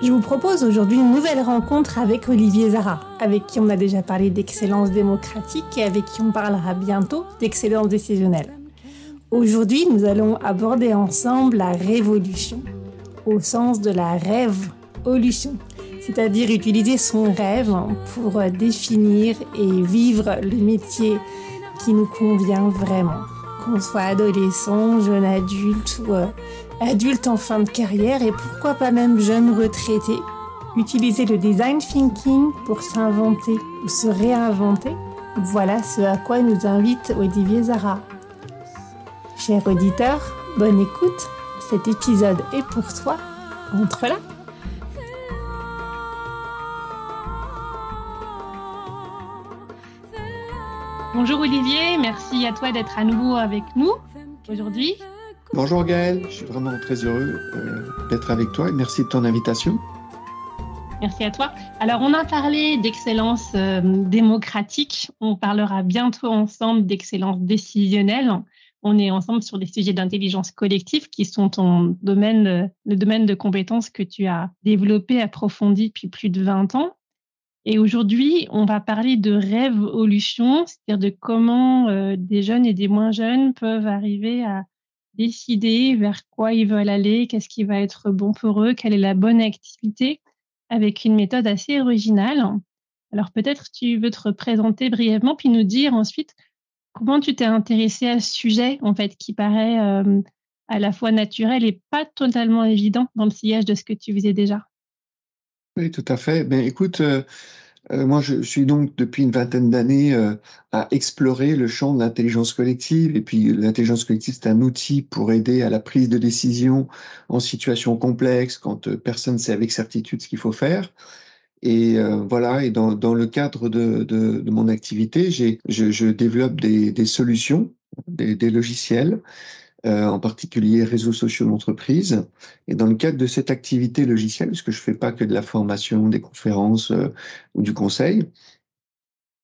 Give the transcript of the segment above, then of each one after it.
Je vous propose aujourd'hui une nouvelle rencontre avec Olivier Zara, avec qui on a déjà parlé d'excellence démocratique et avec qui on parlera bientôt d'excellence décisionnelle. Aujourd'hui, nous allons aborder ensemble la révolution, au sens de la rêve-olution, c'est-à-dire utiliser son rêve pour définir et vivre le métier qui nous convient vraiment, qu'on soit adolescent, jeune adulte ou euh, adulte en fin de carrière et pourquoi pas même jeune retraité, utiliser le design thinking pour s'inventer ou se réinventer, voilà ce à quoi nous invite Olivier Zara. Cher auditeur, bonne écoute, cet épisode est pour toi, entre là. Bonjour Olivier, merci à toi d'être à nouveau avec nous aujourd'hui. Bonjour Gaël, je suis vraiment très heureux euh, d'être avec toi et merci de ton invitation. Merci à toi. Alors, on a parlé d'excellence euh, démocratique. On parlera bientôt ensemble d'excellence décisionnelle. On est ensemble sur des sujets d'intelligence collective qui sont ton domaine, le domaine de compétences que tu as développé, approfondi depuis plus de 20 ans. Et aujourd'hui, on va parler de révolution, c'est-à-dire de comment euh, des jeunes et des moins jeunes peuvent arriver à décider vers quoi ils veulent aller, qu'est-ce qui va être bon pour eux, quelle est la bonne activité, avec une méthode assez originale. Alors peut-être tu veux te représenter brièvement, puis nous dire ensuite comment tu t'es intéressé à ce sujet, en fait, qui paraît euh, à la fois naturel et pas totalement évident dans le sillage de ce que tu faisais déjà. Oui, tout à fait. Ben, écoute, euh, euh, moi, je suis donc depuis une vingtaine d'années euh, à explorer le champ de l'intelligence collective. Et puis, l'intelligence collective, c'est un outil pour aider à la prise de décision en situation complexe, quand euh, personne ne sait avec certitude ce qu'il faut faire. Et voilà, et dans, le cadre de, de, mon activité, je, je, développe des, des solutions, des logiciels euh, en particulier réseaux sociaux d'entreprise. Et dans le cadre de cette activité logicielle, puisque je ne fais pas que de la formation, des conférences euh, ou du conseil,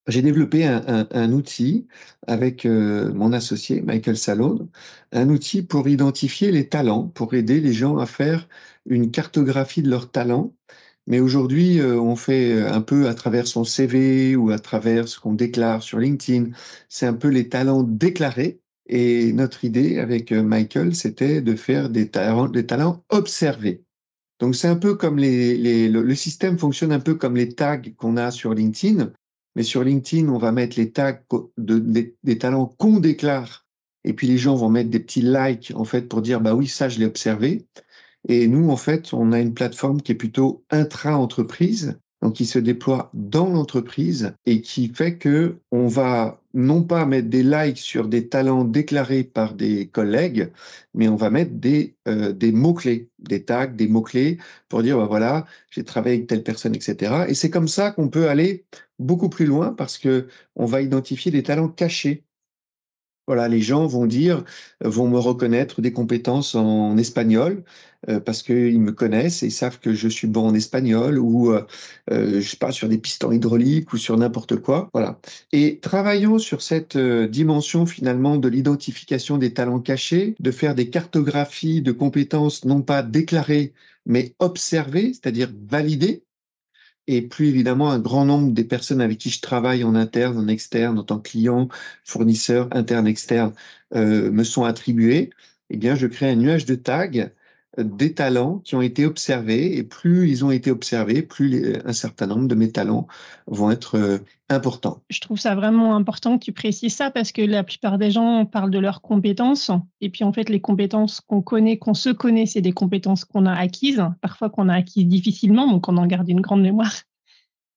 j'ai développé un, un, un, outil avec euh, mon associé Michael Salone, un outil pour identifier les talents, pour aider les gens à faire une cartographie de leurs talents. Mais aujourd'hui, euh, on fait un peu à travers son CV ou à travers ce qu'on déclare sur LinkedIn. C'est un peu les talents déclarés et notre idée avec euh, Michael, c'était de faire des talents, des observés. Donc c'est un peu comme les, le, système fonctionne un peu comme les tags qu'on a sur LinkedIn, mais sur LinkedIn on va mettre les tags de, des, talents qu'on déclare, et puis les gens vont mettre des petits likes en fait pour dire bah oui ça je l'ai observé. Et nous en fait on a une plateforme qui est plutôt intra-entreprise donc qui se déploie dans l'entreprise et qui fait que on va non pas mettre des likes sur des talents déclarés par des collègues, mais on va mettre des, euh, des mots-clés, des tags, des mots-clés pour dire, bah voilà, j'ai travaillé avec telle personne, etc. Et c'est comme ça qu'on peut aller beaucoup plus loin parce que on va identifier des talents cachés voilà, les gens vont dire, vont me reconnaître des compétences en espagnol euh, parce qu'ils me connaissent et savent que je suis bon en espagnol ou euh, euh je parle sur des pistons hydrauliques ou sur n'importe quoi. Voilà. Et travaillant sur cette euh, dimension finalement de l'identification des talents cachés, de faire des cartographies de compétences non pas déclarées mais observées, c'est-à-dire validées, et plus évidemment un grand nombre des personnes avec qui je travaille en interne, en externe, en tant que client, fournisseur, interne, externe, euh, me sont attribués, eh bien, je crée un nuage de tags des talents qui ont été observés et plus ils ont été observés, plus un certain nombre de mes talents vont être euh, importants. Je trouve ça vraiment important que tu précises ça parce que la plupart des gens parlent de leurs compétences et puis en fait les compétences qu'on connaît, qu'on se connaît, c'est des compétences qu'on a acquises, parfois qu'on a acquises difficilement, donc on en garde une grande mémoire.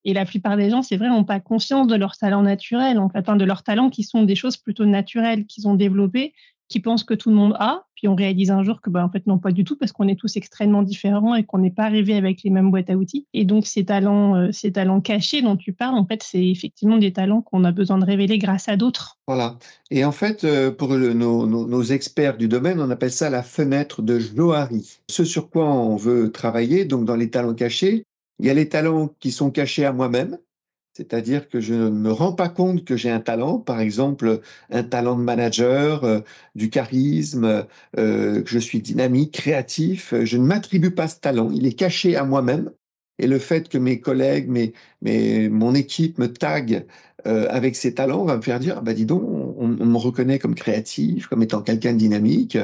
Et la plupart des gens, c'est vrai, n'ont pas conscience de leurs talents naturels, en fait, de leurs talents qui sont des choses plutôt naturelles qu'ils ont développées, qui pensent que tout le monde a. Puis on réalise un jour que, ben, en fait, non, pas du tout, parce qu'on est tous extrêmement différents et qu'on n'est pas arrivé avec les mêmes boîtes à outils. Et donc, ces talents, euh, ces talents cachés dont tu parles, en fait, c'est effectivement des talents qu'on a besoin de révéler grâce à d'autres. Voilà. Et en fait, euh, pour nos, nos, experts du domaine, on appelle ça la fenêtre de Johari. Ce sur quoi on veut travailler, donc dans les talents cachés, il y a les talents qui sont cachés à moi-même, c'est-à-dire que je ne me rends pas compte que j'ai un talent, par exemple un talent de manager, euh, du charisme, euh, que je suis dynamique, créatif. Je ne m'attribue pas ce talent, il est caché à moi-même. Et le fait que mes collègues, mes, mes, mon équipe me tague euh, avec ces talents va me faire dire, ah bah dis donc, on, on me reconnaît comme créatif, comme étant quelqu'un de dynamique.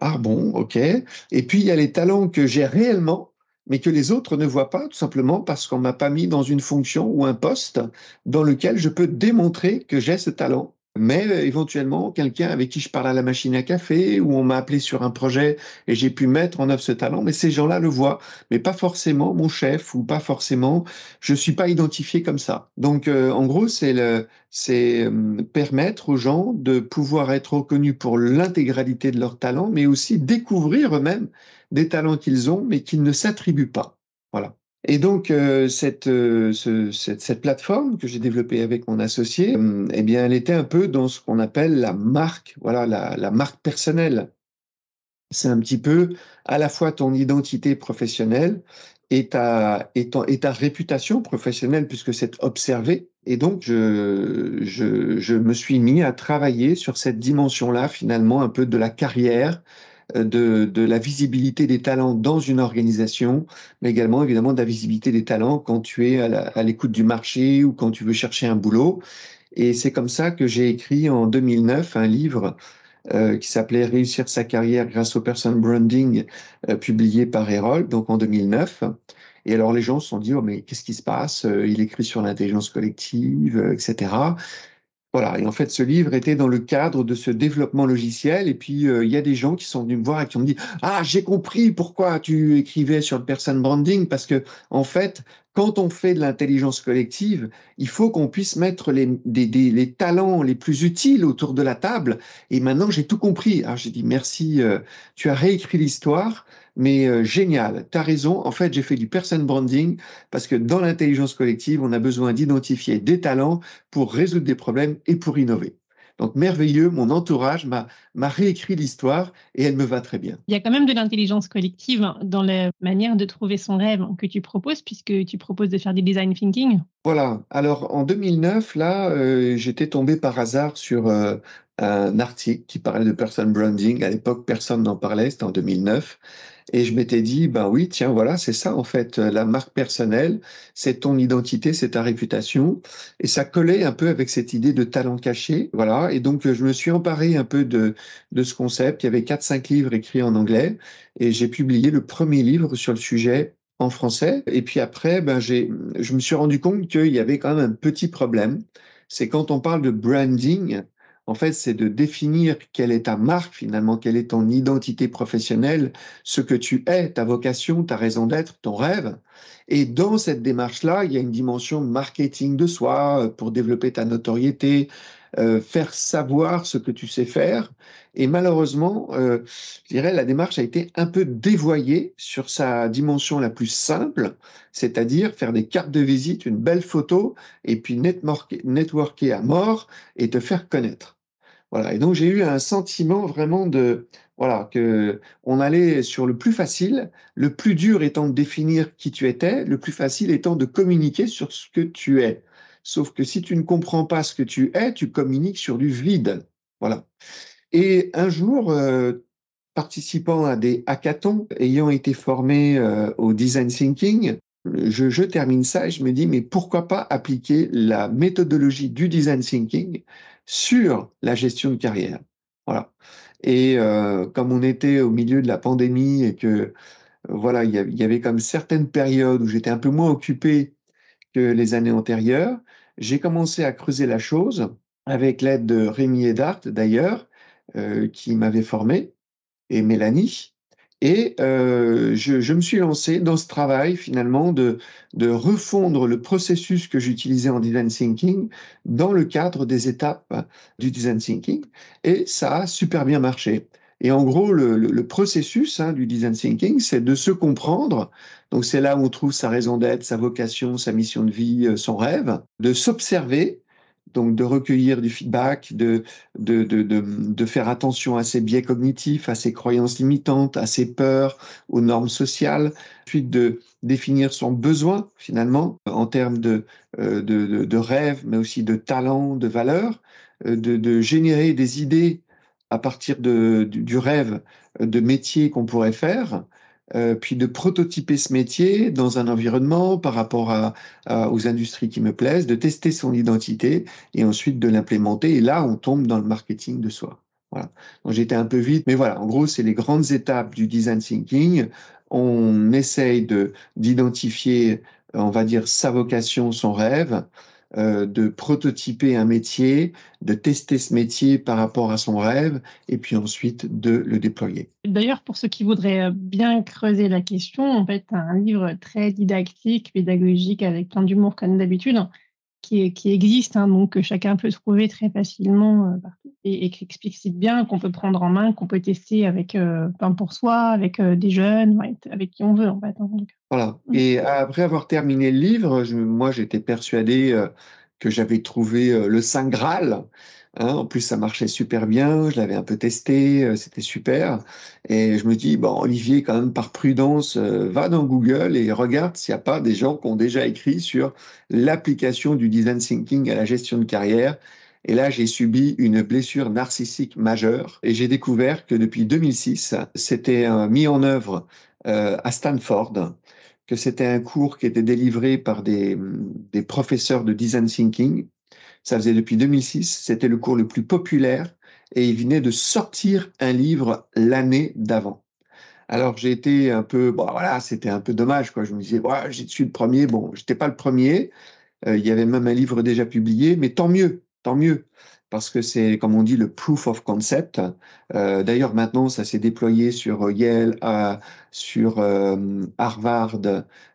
Ah bon, ok. Et puis il y a les talents que j'ai réellement, mais que les autres ne voient pas, tout simplement parce qu'on m'a pas mis dans une fonction ou un poste dans lequel je peux démontrer que j'ai ce talent mais euh, éventuellement quelqu'un avec qui je parle à la machine à café ou on m'a appelé sur un projet et j'ai pu mettre en œuvre ce talent, mais ces gens-là le voient, mais pas forcément mon chef ou pas forcément, je suis pas identifié comme ça. Donc euh, en gros, c'est euh, permettre aux gens de pouvoir être reconnus pour l'intégralité de leur talent, mais aussi découvrir eux-mêmes des talents qu'ils ont, mais qu'ils ne s'attribuent pas. Voilà. Et donc, euh, cette, euh, cette, cette, plateforme que j'ai développée avec mon associé, euh, eh bien, elle était un peu dans ce qu'on appelle la marque, voilà, la, marque personnelle. C'est un petit peu à la fois ton identité professionnelle et ta, réputation professionnelle, puisque c'est observé. Et donc, je, je, me suis mis à travailler sur cette dimension-là, finalement, un peu de la carrière, de, de, la visibilité des talents dans une organisation, mais également évidemment de la visibilité des talents quand tu es à l'écoute du marché ou quand tu veux chercher un boulot. Et c'est comme ça que j'ai écrit en 2009 un livre euh, qui s'appelait Réussir sa carrière grâce au person branding, euh, publié par Erol, donc en 2009. Et alors les gens se sont dit, oh, mais qu'est-ce qui se passe? Il écrit sur l'intelligence collective, etc. Voilà, et en fait, ce livre était dans le cadre de ce développement logiciel. Et puis, euh, il y a des gens qui sont venus me voir et qui ont dit Ah, j'ai compris pourquoi tu écrivais sur le person branding, parce que, en fait, quand on fait de l'intelligence collective, il faut qu'on puisse mettre les, les, talents les plus utiles autour de la table. Et maintenant, j'ai tout compris. Alors, j'ai dit Merci, euh, tu as réécrit l'histoire mais euh, génial, tu as raison. En fait, j'ai fait du person branding parce que dans l'intelligence collective, on a besoin d'identifier des talents pour résoudre des problèmes et pour innover. Donc merveilleux, mon entourage m'a réécrit l'histoire et elle me va très bien. Il y a quand même de l'intelligence collective dans la manière de trouver son rêve que tu proposes, puisque tu proposes de faire du design thinking. Voilà. Alors en 2009, là, euh, j'étais tombé par hasard sur euh, un article qui parlait de person branding. À l'époque, personne n'en parlait, c'était en 2009. Et je m'étais dit, ben oui, tiens, voilà, c'est ça en fait, la marque personnelle, c'est ton identité, c'est ta réputation. Et ça collait un peu avec cette idée de talent caché, voilà. Et donc, je me suis emparé un peu de, de ce concept. Il y avait quatre, cinq livres écrits en anglais et j'ai publié le premier livre sur le sujet en français. Et puis après, ben, j'ai, je me suis rendu compte qu'il y avait quand même un petit problème. C'est quand on parle de branding, en fait, c'est de définir quelle est ta marque finalement, quelle est ton identité professionnelle, ce que tu es, ta vocation, ta raison d'être, ton rêve. Et dans cette démarche-là, il y a une dimension marketing de soi euh, pour développer ta notoriété, euh, faire savoir ce que tu sais faire. Et malheureusement, euh, je dirais, la démarche a été un peu dévoyée sur sa dimension la plus simple, c'est-à-dire faire des cartes de visite, une belle photo, et puis networker à mort et te faire connaître. Voilà. Et donc j'ai eu un sentiment vraiment de voilà que on allait sur le plus facile, le plus dur étant de définir qui tu étais, le plus facile étant de communiquer sur ce que tu es. Sauf que si tu ne comprends pas ce que tu es, tu communiques sur du vide. Voilà. Et un jour, euh, participant à des hackathons, ayant été formé euh, au design thinking, je, termine ça et je me dis, mais pourquoi pas appliquer la méthodologie du design thinking sur la gestion de carrière? Voilà. Et euh, comme on était au milieu de la pandémie et que voilà, il y, avait comme certaines périodes où j'étais un peu moins occupé que les années antérieures, j'ai commencé à creuser la chose avec l'aide de Rémi Edart d'ailleurs, euh, qui m'avait formé, et Mélanie. Et euh, je, me suis lancé dans ce travail finalement de, de refondre le processus que j'utilisais en design thinking dans le cadre des étapes du design thinking. Et ça a super bien marché. Et en gros, le, le, processus hein, du design thinking, c'est de se comprendre. Donc c'est là où on trouve sa raison d'être, sa vocation, sa mission de vie, euh, son rêve, de s'observer donc de recueillir du feedback, de, de, de, de, faire attention à ses biais cognitifs, à ses croyances limitantes, à ses peurs, aux normes sociales, puis de définir son besoin finalement en termes de, euh, de, de, rêve, mais aussi de talent, de valeur, euh, de, de générer des idées à partir de, du rêve de métiers qu'on pourrait faire, euh, puis de prototyper ce métier dans un environnement par rapport à, aux industries qui me plaisent, de tester son identité et ensuite de l'implémenter. Et là, on tombe dans le marketing de soi. Voilà. Donc j'étais un peu vite, mais voilà, en gros, c'est les grandes étapes du design thinking. On essaye de d'identifier, on va dire, sa vocation, son rêve, euh, de prototyper un métier, de tester ce métier par rapport à son rêve, et puis ensuite de le déployer. D'ailleurs, pour ceux qui voudraient euh, bien creuser la question, en fait, un livre très didactique, pédagogique, avec plein d'humour comme d'habitude, qui, qui, existe, hein, donc que chacun peut trouver très facilement euh, partout, et, qui explicite bien qu'on peut prendre en main, qu'on peut tester avec, euh, pour soi, avec des jeunes, avec qui on veut en fait. Hein, voilà. Mmh. Et après avoir terminé le livre, moi j'étais persuadé euh, que j'avais trouvé euh, le Saint Graal. Hein. En plus, ça marchait super bien. Je l'avais un peu testé, euh, c'était super. Et je me dis, bon, Olivier, quand même, par prudence, va dans Google et regarde s'il n'y a pas des gens qui ont déjà écrit sur l'application du design thinking à la gestion de carrière. Et là, j'ai subi une blessure narcissique majeure et j'ai découvert que depuis 2006, c'était mis en œuvre à Stanford que c'était un cours qui était délivré par des professeurs de design thinking. Ça faisait depuis 2006, c'était le cours le plus populaire et il venait de sortir un livre l'année d'avant. Alors j'ai été un peu, bon voilà, c'était un peu dommage quoi. Je me disais, ouais, j'ai suis le premier. Bon, j'étais pas le premier. Euh, il y avait même un livre déjà publié, mais tant mieux, tant mieux parce que c'est, comme on dit, le proof of concept. Euh, D'ailleurs, maintenant, ça s'est déployé sur Yale, euh, sur euh, Harvard.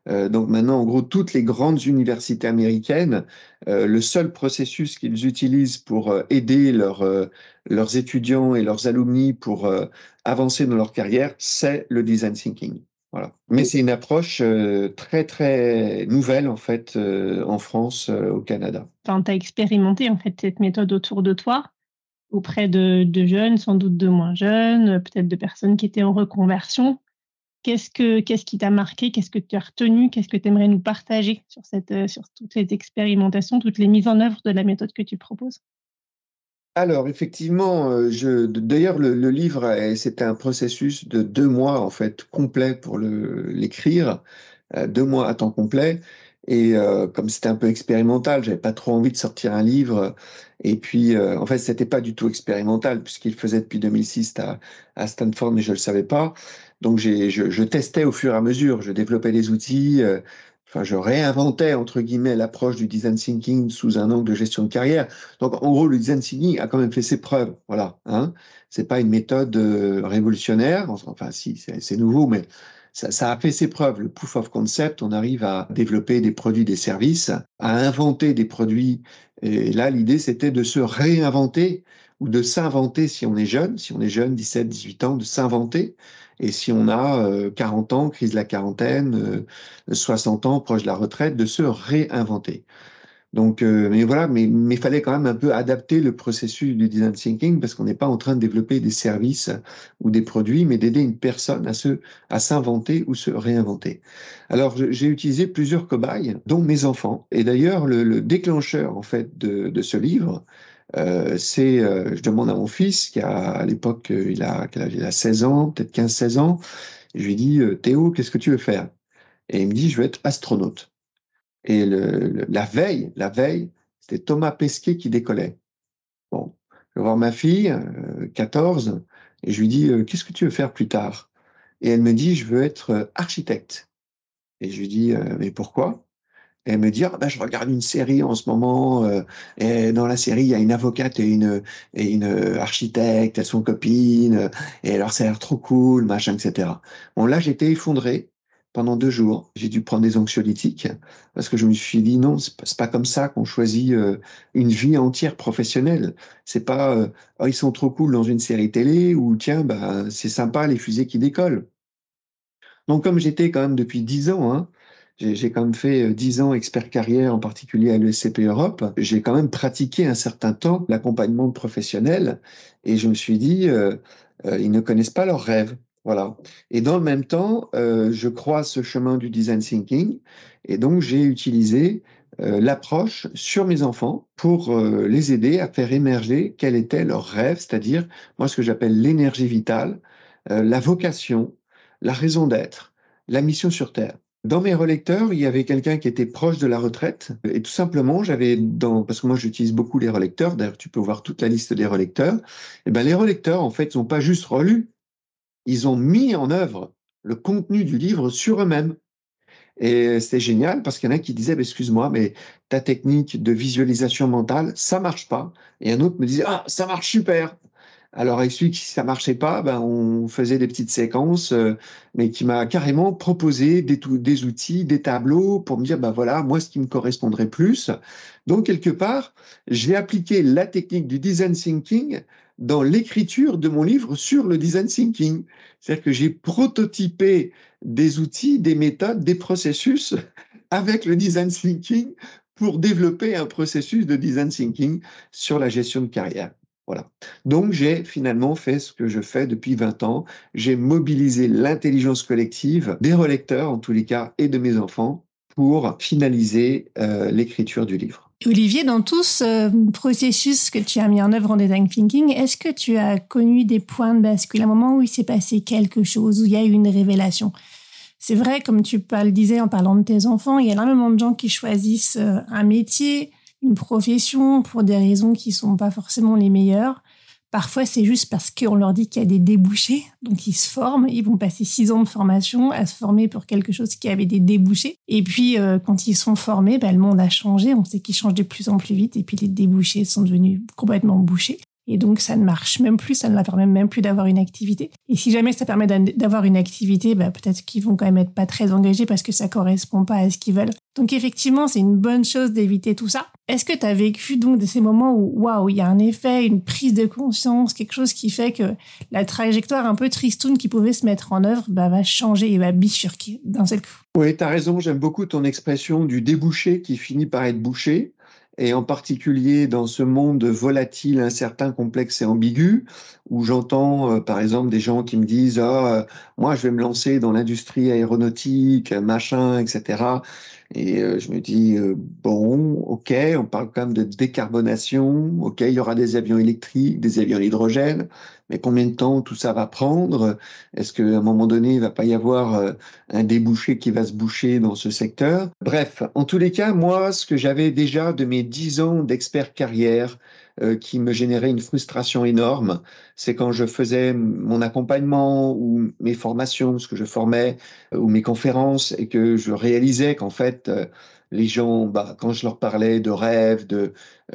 Euh, donc maintenant, en gros, toutes les grandes universités américaines, euh, le seul processus qu'ils utilisent pour aider leurs leurs étudiants et leurs alumni pour avancer dans leur carrière, c'est le design thinking. Mais c'est une approche euh, très très nouvelle en fait euh, en France, euh, au Canada. Tu as expérimenté en fait cette méthode autour de toi auprès de, jeunes, sans doute de moins jeunes, peut-être de personnes qui étaient en reconversion. Qu'est-ce que qu'est-ce qui t'a marqué? Qu'est-ce que tu as retenu? Qu'est-ce que tu aimerais nous partager sur cette sur toutes les expérimentations, toutes les mises en œuvre de la méthode que tu proposes? Alors effectivement, euh, je, d'ailleurs le, le livre, c'était un processus de deux mois en fait complet pour l'écrire, euh, deux mois à temps complet. Et euh, comme c'était un peu expérimental, j'avais pas trop envie de sortir un livre. Et puis, en fait, c'était pas du tout expérimental puisqu'il faisait depuis 2006 à, à Stanford, mais je le savais pas. Donc, je, je, testais au fur et à mesure. Je développais des outils enfin, je réinventais, entre guillemets, l'approche du design thinking sous un angle de gestion de carrière. Donc, en gros, le design thinking a quand même fait ses preuves. Voilà. Hein. C'est pas une méthode euh, révolutionnaire. Enfin, si, c'est nouveau, mais ça, a fait ses preuves. Le proof of concept, on arrive à développer des produits, des services, à inventer des produits. Et là, l'idée, c'était de se réinventer ou de s'inventer si on est jeune, si on est jeune, 17, 18 ans, de s'inventer et si on a 40 euh, ans, crise de la quarantaine, 60 euh, ans, proche de la retraite, de se réinventer. Donc, euh, mais voilà, mais il fallait quand même un peu adapter le processus du design thinking parce qu'on n'est pas en train de développer des services ou des produits, mais d'aider une personne à se, à s'inventer ou se réinventer. Alors, j'ai utilisé plusieurs cobayes, dont mes enfants. Et d'ailleurs, le, le, déclencheur en fait de ce livre, euh, c'est, euh, je demande à mon fils, qui a, à l'époque, euh, il a, il a 16 ans, peut-être 15-16 ans, je lui dis, Théo, qu'est-ce que tu veux faire? Et il me dit, je veux être astronaute. Et le, la veille, la veille, c'était Thomas Pesquet qui décollait. Bon, je vais voir ma fille, 14, et je lui dis, qu'est-ce que tu veux faire plus tard? Et elle me dit, je veux être architecte. Et je lui dis, mais pourquoi? Et me dire bah, je regarde une série en ce moment euh, et dans la série il y a une avocate et une et une architecte elles sont copines et alors ça a l'air trop cool machin etc bon là j'étais effondré pendant deux jours. J'ai dû prendre des anxiolytiques parce que je me suis dit non c'est pas, pas comme ça qu'on choisit euh, une vie entière professionnelle. C'est pas euh, oh, ils sont trop cool dans une série télé ou tiens bah c'est sympa les fusées qui décollent. Donc comme j'étais quand même depuis dix ans hein, j'ai quand même fait euh, dix ans expert carrière, en particulier à l'ESCP Europe. J'ai quand même pratiqué un certain temps l'accompagnement professionnel et je me suis dit, euh, euh, ils ne connaissent pas leurs rêves. Voilà. Et dans le même temps, euh, je crois ce chemin du design thinking et donc j'ai utilisé euh, l'approche sur mes enfants pour euh, les aider à faire émerger quel était leur rêve, c'est-à-dire moi ce que j'appelle l'énergie vitale, la vocation, la raison d'être, la mission sur Terre. Dans mes relecteurs, il y avait quelqu'un qui était proche de la retraite. Et tout simplement, j'avais dans, parce que moi j'utilise beaucoup les relecteurs, d'ailleurs tu peux voir toute la liste des relecteurs, et eh ben les relecteurs, en fait, n'ont pas juste relu, ils ont mis en œuvre le contenu du livre sur eux-mêmes. Et c'était génial parce qu'il y en a qui disaient, bah, excuse-moi, mais ta technique de visualisation mentale, ça marche pas. Et un autre me disait, ah, ça marche super. Alors, avec celui qui ça marchait pas, ben, on faisait des petites séquences, euh, mais qui m'a carrément proposé des, des, outils, des tableaux pour me dire, ben voilà, moi, ce qui me correspondrait plus. Donc, quelque part, j'ai appliqué la technique du design thinking dans l'écriture de mon livre sur le design thinking. C'est-à-dire que j'ai prototypé des outils, des méthodes, des processus avec le design thinking pour développer un processus de design thinking sur la gestion de carrière. Voilà. Donc j'ai finalement fait ce que je fais depuis 20 ans. J'ai mobilisé l'intelligence collective des relecteurs, en tous les cas, et de mes enfants pour finaliser euh, l'écriture du livre. Olivier, dans tout ce processus que tu as mis en œuvre en design thinking, est-ce que tu as connu des points de bascule, un moment où il s'est passé quelque chose, où il y a eu une révélation? C'est vrai, comme tu le disais en parlant de tes enfants, il y a énormément de gens qui choisissent euh, un métier, une profession pour des raisons qui sont pas forcément les meilleures. Parfois, c'est juste parce qu'on leur dit qu'il y a des débouchés, donc ils se forment, ils vont passer six ans de formation à se former pour quelque chose qui avait des débouchés. Et puis, euh, quand ils sont formés, ben, le monde a changé, on sait qu'il change de plus en plus vite, et puis les débouchés sont devenus complètement bouchés. Et donc, ça ne marche même plus, ça ne leur permet même plus d'avoir une activité. Et si jamais ça permet d'avoir une activité, bah, peut-être qu'ils vont quand même être pas très engagés parce que ça correspond pas à ce qu'ils veulent. Donc, effectivement, c'est une bonne chose d'éviter tout ça. Est-ce que tu as vécu donc de ces moments où, waouh, il y a un effet, une prise de conscience, quelque chose qui fait que la trajectoire un peu tristoune qui pouvait se mettre en œuvre bah, va changer et va bifurquer d'un seul coup? Oui, tu as raison. J'aime beaucoup ton expression du débouché qui finit par être bouché et en particulier dans ce monde volatile, incertain, complexe et ambigu, où j'entends euh, par exemple des gens qui me disent ah, moi je vais me lancer dans l'industrie aéronautique, machin, etc. Et euh, je me dis euh, bon, ok, on parle quand même de décarbonation, ok, il y aura des avions électriques, des avions à hydrogène, mais combien de temps tout ça va prendre? Est-ce qu'à un moment donné, il va pas y avoir un débouché qui va se boucher dans ce secteur? Bref, en tous les cas, moi, ce que j'avais déjà de mes dix ans d'expert carrière, euh, qui me générait une frustration énorme, c'est quand je faisais mon accompagnement ou mes formations, ce que je formais, euh, ou mes conférences, et que je réalisais qu'en fait, euh, les gens, bah, quand je leur parlais de rêves, de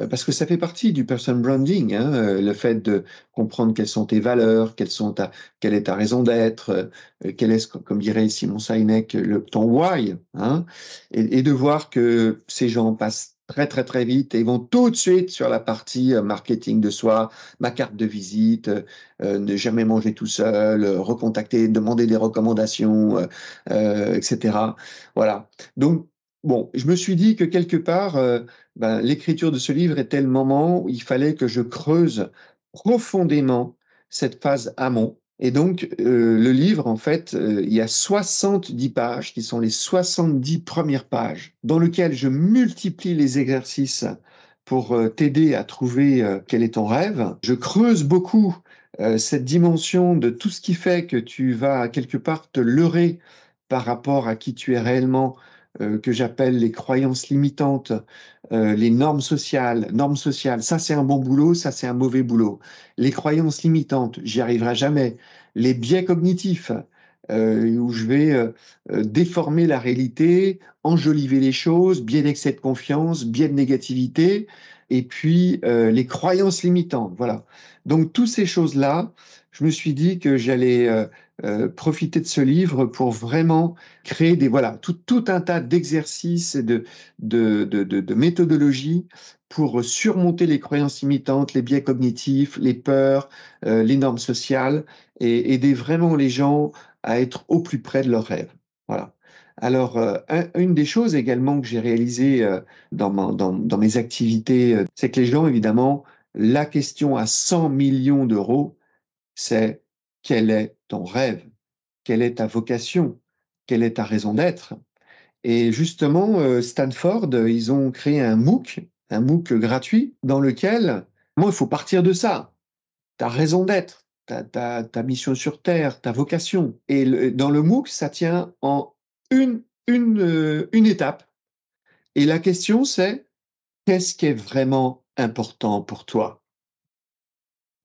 parce que ça fait partie du person branding, hein, le fait de comprendre quelles sont tes valeurs, quelles sont ta, quelle est ta raison d'être, quel est, comme dirait Simon Sinek, le, ton why, hein, et, et de voir que ces gens passent très très très vite et vont tout de suite sur la partie euh, marketing de soi, ma carte de visite, euh, euh, ne jamais manger tout seul, recontacter, demander des recommandations, etc. Voilà. Donc bon, je me suis dit que quelque part, ben, l'écriture de ce livre était le moment où il fallait que je creuse profondément cette phase amont et donc, euh, le livre, en fait, euh, il y a 70 pages qui sont les 70 premières pages dans lesquelles je multiplie les exercices pour euh, t'aider à trouver quel est ton rêve. Je creuse beaucoup cette dimension de tout ce qui fait que tu vas quelque part te leurrer par rapport à qui tu es réellement, euh, que j'appelle les croyances limitantes, euh, les normes sociales. Normes sociales, ça c'est un bon boulot, ça c'est un mauvais boulot. Les croyances limitantes, j'y arriverai jamais. Les biais cognitifs, euh, où je vais euh, euh, déformer la réalité, enjoliver les choses, biais d'excès de confiance, biais de négativité, et puis les croyances limitantes. Voilà. Donc, toutes ces choses-là, je me suis dit que j'allais profiter de ce livre pour vraiment créer des voilà tout, tout un tas d'exercices et de, de, de, de, méthodologies pour surmonter les croyances limitantes, les biais cognitifs, les peurs, les normes sociales et aider vraiment les gens à être au plus près de leurs rêves. Voilà. Alors, euh, une des choses également que j'ai réalisées euh, dans, dans, dans, mes activités, euh, c'est que les gens, évidemment, la question à 100 millions d'euros, c'est quel est ton rêve Quelle est ta vocation Quelle est ta raison d'être Et justement, Stanford, ils ont créé un MOOC, un MOOC gratuit, dans lequel, moi, il faut partir de ça. Ta raison d'être, ta, mission sur Terre, ta vocation. Et dans le MOOC, ça tient en euh, une étape. Et la question, c'est qu'est-ce qui est vraiment important pour toi?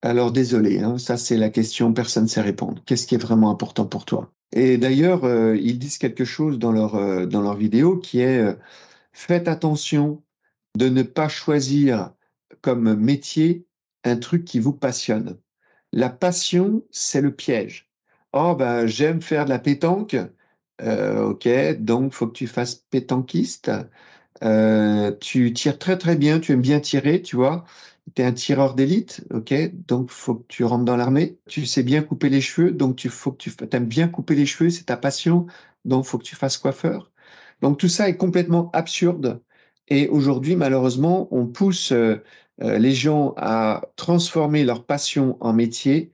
Alors désolé, hein, ça c'est la question, personne ne sait répondre. Qu'est-ce qui est vraiment important pour toi? Et d'ailleurs, euh, ils disent quelque chose dans leur, euh, dans leur vidéo qui est faites attention de ne pas choisir comme métier un truc qui vous passionne. La passion, c'est le piège. Oh, ben, j'aime faire de la pétanque. Euh, ok, donc faut que tu fasses pétanquiste. Euh, tu tires très très bien, tu aimes bien tirer, tu vois. Tu es un tireur d'élite, ok, donc faut que tu rentres dans l'armée. Tu sais bien couper les cheveux, donc tu faut que tu aimes bien couper les cheveux, c'est ta passion, donc faut que tu fasses coiffeur. Donc tout ça est complètement absurde. Et aujourd'hui, malheureusement, on pousse euh, euh, les gens à transformer leur passion en métier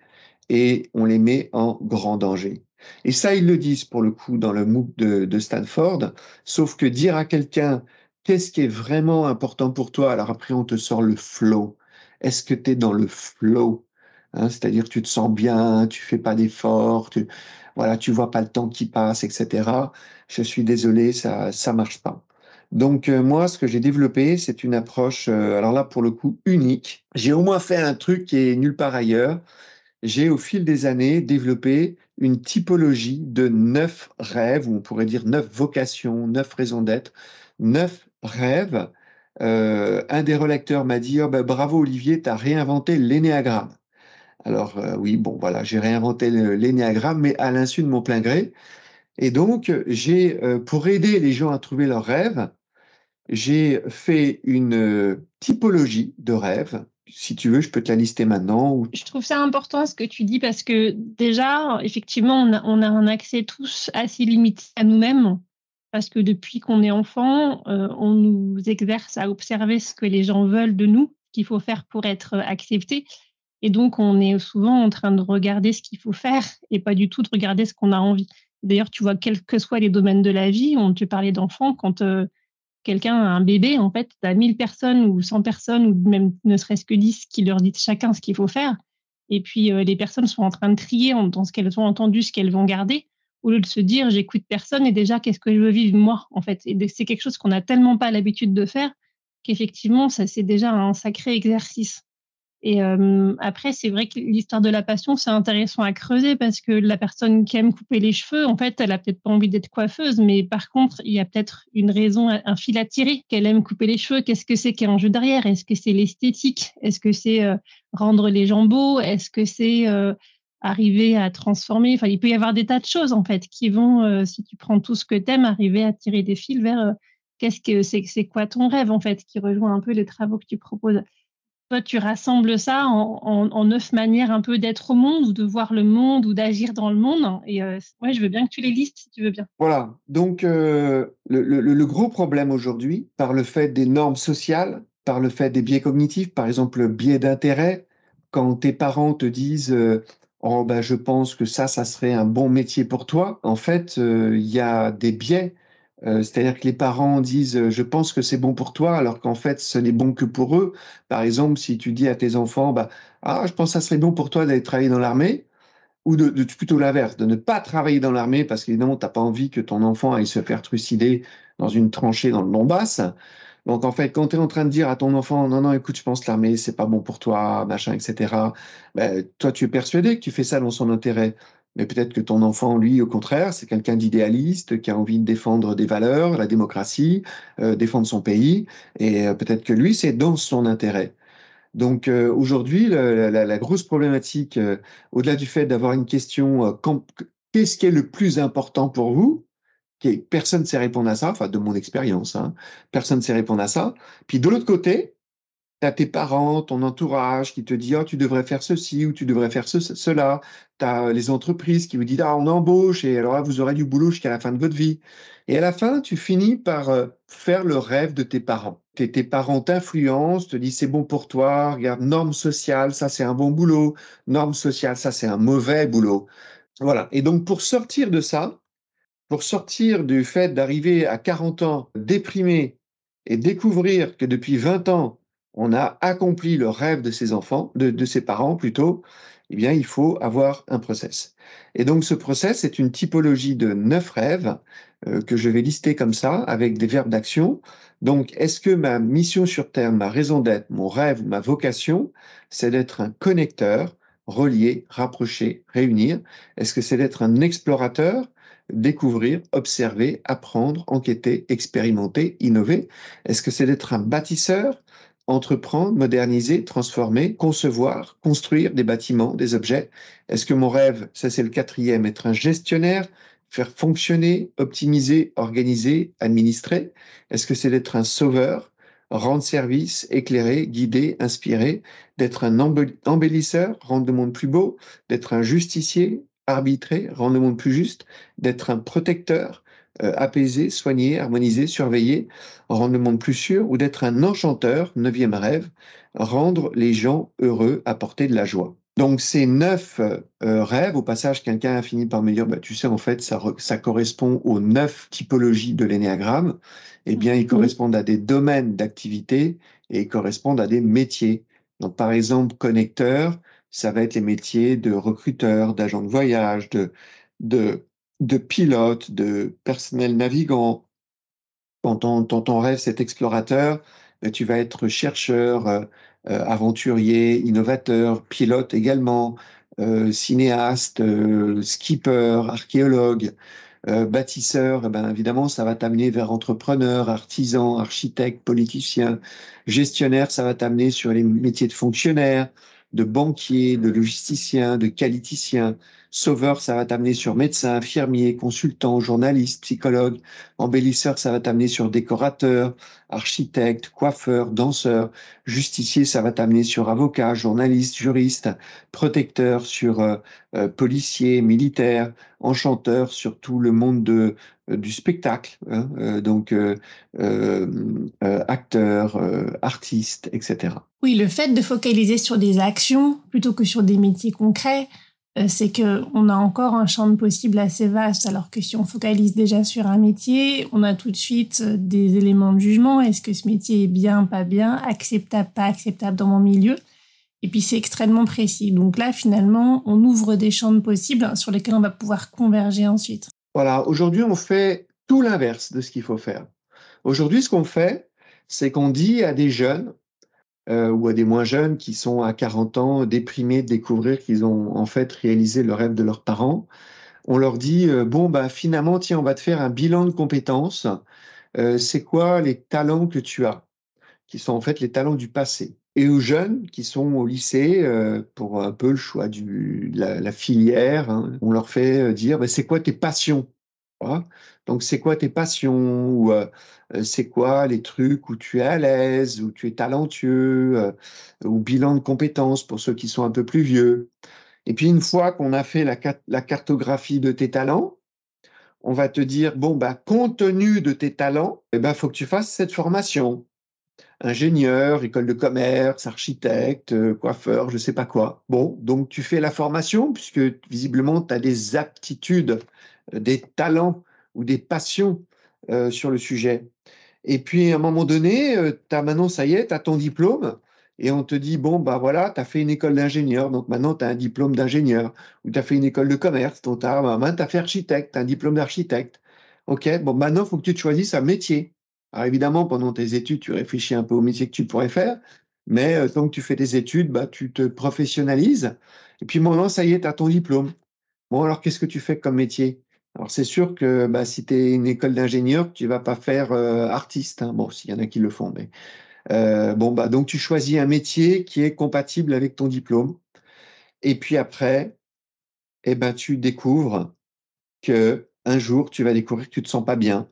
et on les met en grand danger. Et ça, ils le disent pour le coup dans le MOOC de, Stanford, sauf que dire à quelqu'un qu'est-ce qui est vraiment important pour toi, alors après on te sort le flow. Est-ce que tu es dans le flow hein, C'est-à-dire tu te sens bien, tu fais pas d'efforts, tu voilà, tu vois pas le temps qui passe, etc. Je suis désolé, ça ça marche pas. Donc euh, moi, ce que j'ai développé, c'est une approche, euh, alors là pour le coup unique. J'ai au moins fait un truc qui est nulle part ailleurs. J'ai au fil des années développé une typologie de neuf rêves, ou on pourrait dire neuf vocations, neuf raisons d'être, neuf rêves. Euh, un des relecteurs m'a dit oh bravo Olivier, tu as réinventé l'énéagramme. Alors oui, bon voilà, j'ai réinventé l'énéagramme, mais à l'insu de mon plein gré. Et donc, j'ai, pour aider les gens à trouver leurs rêves, j'ai fait une euh, typologie de rêves. Si tu veux, je peux te la lister maintenant. Je trouve ça important ce que tu dis parce que déjà, effectivement, on a, un accès tous assez limité à nous-mêmes parce que depuis qu'on est enfant, euh, on nous exerce à observer ce que les gens veulent de nous, qu'il faut faire pour être accepté. Et donc, on est souvent en train de regarder ce qu'il faut faire et pas du tout de regarder ce qu'on a envie. D'ailleurs, tu vois, quels que soient les domaines de la vie, on te parlait d'enfants, quand euh, quelqu'un a un bébé, en fait, tu as 1000 personnes ou 100 personnes ou même ne serait-ce que 10 qui leur disent chacun ce qu'il faut faire. Et puis, euh, les personnes sont en train de trier dans ce qu'elles ont entendu, ce qu'elles vont garder, au lieu de se dire j'écoute personne et déjà qu'est-ce que je veux vivre moi, en fait? Et c'est quelque chose qu'on n'a tellement pas l'habitude de faire qu'effectivement, ça c'est déjà un sacré exercice. Et euh, après, c'est vrai que l'histoire de la passion, c'est intéressant à creuser parce que la personne qui aime couper les cheveux, en fait, elle a peut-être pas envie d'être coiffeuse, mais par contre, il y a peut-être une raison, un fil à tirer qu'elle aime couper les cheveux. Qu'est-ce que c'est qu'il y a en jeu derrière? Est-ce que c'est l'esthétique? Est-ce que c'est euh, rendre les gens beaux? Est-ce que c'est euh, arriver à transformer Enfin, il peut y avoir des tas de choses en fait qui vont, si tu prends tout ce que t'aimes, arriver à tirer des fils vers qu'est-ce que c'est, quoi ton rêve en fait, qui rejoint un peu les travaux que tu proposes toi, tu rassembles ça en, neuf manières un peu d'être au monde ou de voir le monde ou d'agir dans le monde. Et euh, ouais, je veux bien que tu les listes si tu veux bien. Voilà. Donc, euh, le, gros problème aujourd'hui, par le fait des normes sociales, par le fait des biais cognitifs, par exemple le biais d'intérêt, quand tes parents te disent euh, Oh, ben, je pense que ça, ça serait un bon métier pour toi, en fait, il y a des biais euh, c'est-à-dire que les parents disent euh, je pense que c'est bon pour toi alors qu'en fait ce n'est bon que pour eux. Par exemple, si tu dis à tes enfants bah ah je pense que ça serait bon pour toi d'aller travailler dans l'armée ou de, de plutôt l'inverse, de ne pas travailler dans l'armée parce qu'évidemment tu n'as pas envie que ton enfant aille se faire trucider dans une tranchée dans le Donbass. Donc en fait, quand tu es en train de dire à ton enfant non non écoute je pense que l'armée c'est pas bon pour toi machin etc. Ben, toi tu es persuadé que tu fais ça dans son intérêt. Mais peut-être que ton enfant, lui, au contraire, c'est quelqu'un d'idéaliste, qui a envie de défendre des valeurs, la démocratie, euh, défendre son pays. Et euh, peut-être que lui, c'est dans son intérêt. Donc euh, aujourd'hui, la, grosse problématique, au-delà du fait d'avoir une question, qu'est-ce qui est le plus important pour vous Personne ne sait répondre à ça, enfin de mon expérience, hein, personne ne sait répondre à ça. Puis de l'autre côté, tu as tes parents, ton entourage qui te dit oh, tu devrais faire ceci ou tu devrais faire ce, cela. Tu as les entreprises qui vous disent ah, on embauche et alors là, vous aurez du boulot jusqu'à la fin de votre vie. Et à la fin, tu finis par euh, faire le rêve de tes parents. Tes, tes parents t'influencent, te disent c'est bon pour toi, regarde, norme sociale, ça c'est un bon boulot, norme sociale, ça c'est un mauvais boulot. Voilà. Et donc pour sortir de ça, pour sortir du fait d'arriver à 40 ans déprimé et découvrir que depuis 20 ans, on a accompli le rêve de ses enfants, de, ses parents plutôt, eh bien, il faut avoir un process. Et donc, ce process est une typologie de neuf rêves euh, que je vais lister comme ça, avec des verbes d'action. Donc, est-ce que ma mission sur Terre, ma raison d'être, mon rêve, ma vocation, c'est d'être un connecteur, relier, rapprocher, réunir? Est-ce que c'est d'être un explorateur découvrir, observer, apprendre, enquêter, expérimenter, innover. Est-ce que c'est d'être un bâtisseur entreprendre, moderniser, transformer, concevoir, construire des bâtiments, des objets? Est-ce que mon rêve, ça c'est le quatrième, être un gestionnaire, faire fonctionner, optimiser, organiser, administrer? Est-ce que c'est d'être un sauveur, rendre service, éclairer, guider, inspirer, d'être un embellisseur, rendre le monde plus beau, d'être un justicier, arbitrer, rendre le monde plus juste, d'être un protecteur, euh, apaiser, soigner, harmoniser, surveiller, rendre le monde plus sûr, ou d'être un enchanteur, neuvième rêve, rendre les gens heureux, apporter de la joie. Donc ces neuf euh, rêves, au passage, quelqu'un a fini par me dire, bah, tu sais, en fait, ça, ça correspond aux neuf typologies de l'énéagramme. Eh bien, ils correspondent à des domaines d'activité et ils correspondent à des métiers. Donc, par exemple, connecteur, ça va être les métiers de recruteur, d'agent de voyage, de, de de pilote, de personnel navigant. Quand ton, rêve, c'est explorateur, ben, tu vas être chercheur, euh, euh, aventurier, innovateur, pilote également, euh, cinéaste, skipper, archéologue, bâtisseur. Eh ben, évidemment, ça va t'amener vers entrepreneur, artisan, architecte, politicien, gestionnaire. Ça va t'amener sur les métiers de fonctionnaire, de banquier, de logisticien, de qualiticien. Sauveur, ça va t'amener sur médecin, infirmier, consultant, journaliste, psychologue. Embellisseur, ça va t'amener sur décorateur, architecte, coiffeur, danseur. Justicier, ça va t'amener sur avocat, journaliste, juriste. Protecteur, sur euh, euh, policier, militaire. Enchanteur, sur tout le monde de, euh, du spectacle. Hein, donc, acteur, artiste, etc. Oui, le fait de focaliser sur des actions plutôt que sur des métiers concrets, euh, c'est qu'on a encore un champ de possibles assez vaste, alors que si on focalise déjà sur un métier, on a tout de suite euh, des éléments de jugement. Est-ce que ce métier est bien, pas bien, acceptable, pas acceptable dans mon milieu? Et puis c'est extrêmement précis. Donc là, finalement, on ouvre des champs de possibles sur lesquels on va pouvoir converger ensuite. Voilà, aujourd'hui, on fait tout l'inverse de ce qu'il faut faire. Aujourd'hui, ce qu'on fait, c'est qu'on dit à des jeunes, euh, ou à des moins jeunes qui sont à 40 ans déprimés de découvrir qu'ils ont en fait réalisé le rêve de leurs parents. On leur dit euh, bon bah finalement tiens on va te faire un bilan de compétences. Euh, c'est quoi les talents que tu as, qui sont en fait les talents du passé. Et aux jeunes qui sont au lycée pour un peu le choix de la, filière, hein, on leur fait dire bah, c'est quoi tes passions? Donc, c'est quoi tes passions? Ou euh, euh, c'est quoi les trucs où tu es à l'aise, où tu es talentueux, euh, ou bilan de compétences pour ceux qui sont un peu plus vieux? Et puis, une fois qu'on a fait la, cartographie de tes talents, on va te dire, bon, bah, compte tenu de tes talents, il eh ben, faut que tu fasses cette formation. Ingénieur, école de commerce, architecte, coiffeur, je ne sais pas quoi. Bon, donc tu fais la formation puisque visiblement tu as des aptitudes des talents ou des passions euh, sur le sujet. Et puis, à un moment donné, euh, tu as maintenant, ça y est, tu as ton diplôme, et on te dit, bon, bah voilà, tu as fait une école d'ingénieur, donc maintenant tu as un diplôme d'ingénieur, ou tu as fait une école de commerce, donc tu as, as fait architecte, un diplôme d'architecte. OK, bon, maintenant, il faut que tu choisisses un métier. Alors évidemment, pendant tes études, tu réfléchis un peu au métier que tu pourrais faire, mais euh, tant que tu fais des études, bah, tu te professionnalises, et puis maintenant, ça y est, tu as ton diplôme. Bon, alors qu'est-ce que tu fais comme métier? Alors c'est sûr que bah, si tu es une école d'ingénieur, tu vas pas faire euh, artiste. Hein. Bon, s'il y en a qui le font, mais euh, bon bah donc tu choisis un métier qui est compatible avec ton diplôme. Et puis après, eh ben tu découvres que un jour tu vas découvrir que tu te sens pas bien,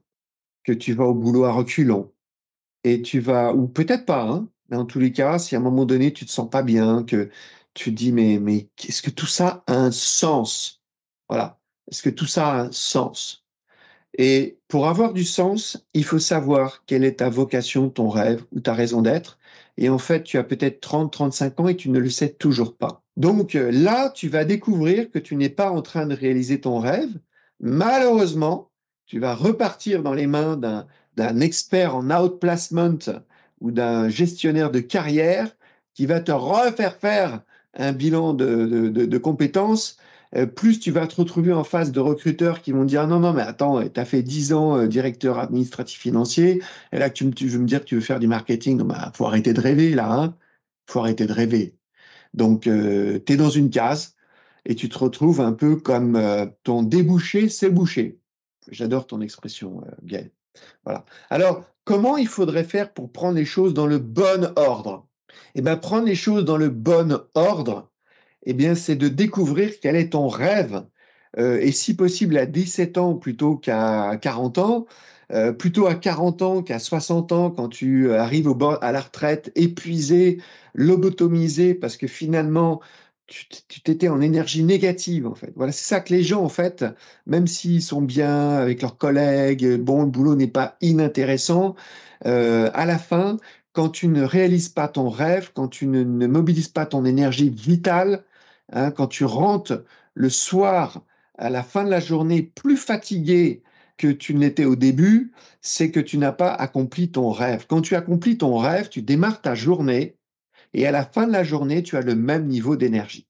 que tu vas au boulot à reculons, et tu vas ou peut-être pas, hein, mais en tous les cas, si à un moment donné tu te sens pas bien, que tu te dis mais mais est-ce que tout ça a un sens? Voilà, est-ce que tout ça a un sens? Et pour avoir du sens, il faut savoir quelle est ta vocation, ton rêve ou ta raison d'être. Et en fait, tu as peut-être 30, 35 ans et tu ne le sais toujours pas. Donc euh, là, tu vas découvrir que tu n'es pas en train de réaliser ton rêve. Malheureusement, tu vas repartir dans les mains d'un expert en outplacement ou d'un gestionnaire de carrière qui va te refaire faire un bilan de, de, compétences, plus tu vas te retrouver en face de recruteurs qui vont dire non, non, mais attends, tu as fait 10 ans euh, directeur administratif financier, et là tu, veux me dire que tu veux faire du marketing, non, bah, faut arrêter de rêver là, hein faut arrêter de rêver. Donc, euh, tu es dans une case et tu te retrouves un peu comme ton débouché, c'est le boucher. J'adore ton expression, Gaël. Voilà. Alors, comment il faudrait faire pour prendre les choses dans le bon ordre? Eh bien, prendre les choses dans le bon ordre, eh bien, c'est de découvrir quel est ton rêve. Euh, et si possible à 17 ans plutôt qu'à 40 ans, euh, plutôt à 40 ans qu'à 60 ans quand tu arrives au bord, à la retraite épuisé, lobotomisé, parce que finalement, tu t'étais en énergie négative en fait. Voilà, c'est ça que les gens en fait, même s'ils sont bien avec leurs collègues, bon, le boulot n'est pas inintéressant, euh, à la fin, quand tu ne réalises pas ton rêve, quand tu ne mobilises pas ton énergie vitale, hein, quand tu rentres le soir à la fin de la journée plus fatigué que tu n'étais au début, c'est que tu n'as pas accompli ton rêve. Quand tu accomplis ton rêve, tu démarres ta journée et à la fin de la journée, tu as le même niveau d'énergie.